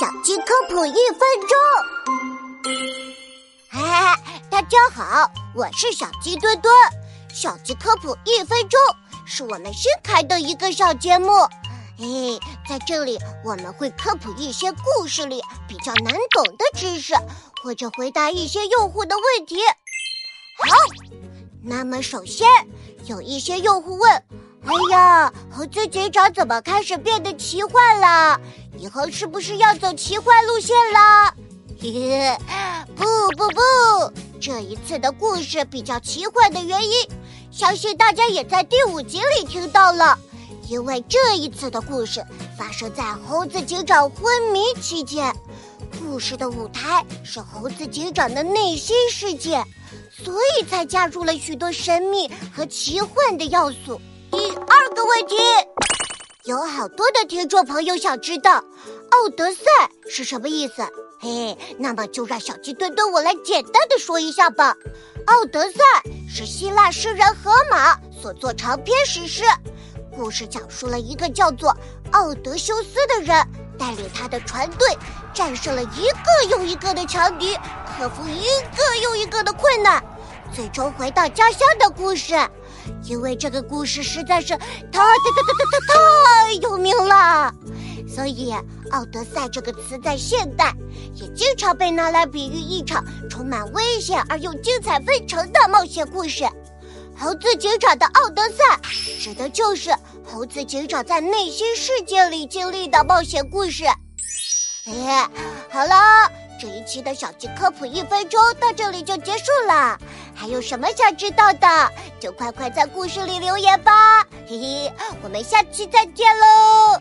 小鸡科普一分钟。哎，大家好，我是小鸡墩墩。小鸡科普一分钟是我们新开的一个小节目。哎，在这里我们会科普一些故事里比较难懂的知识，或者回答一些用户的问题。好，那么首先有一些用户问：“哎呀，猴子警长怎么开始变得奇幻了？以后是不是要走奇幻路线了？” 不不不，这一次的故事比较奇幻的原因，相信大家也在第五集里听到了。因为这一次的故事发生在猴子警长昏迷期间，故事的舞台是猴子警长的内心世界，所以才加入了许多神秘和奇幻的要素。第二个问题，有好多的听众朋友想知道“奥德赛”是什么意思。嘿，那么就让小鸡墩墩我来简单的说一下吧。《奥德赛》是希腊诗人荷马所作长篇史诗，故事讲述了一个叫做奥德修斯的人，带领他的船队战胜了一个又一个的强敌，克服一个又一个的困难，最终回到家乡的故事。因为这个故事实在是太太太太太太有名了。所以，“奥德赛”这个词在现代也经常被拿来比喻一场充满危险而又精彩纷呈的冒险故事。猴子警长的奥德赛，指的就是猴子警长在内心世界里经历的冒险故事。哎，好了，这一期的小鸡科普一分钟到这里就结束了。还有什么想知道的，就快快在故事里留言吧。嘿嘿，我们下期再见喽。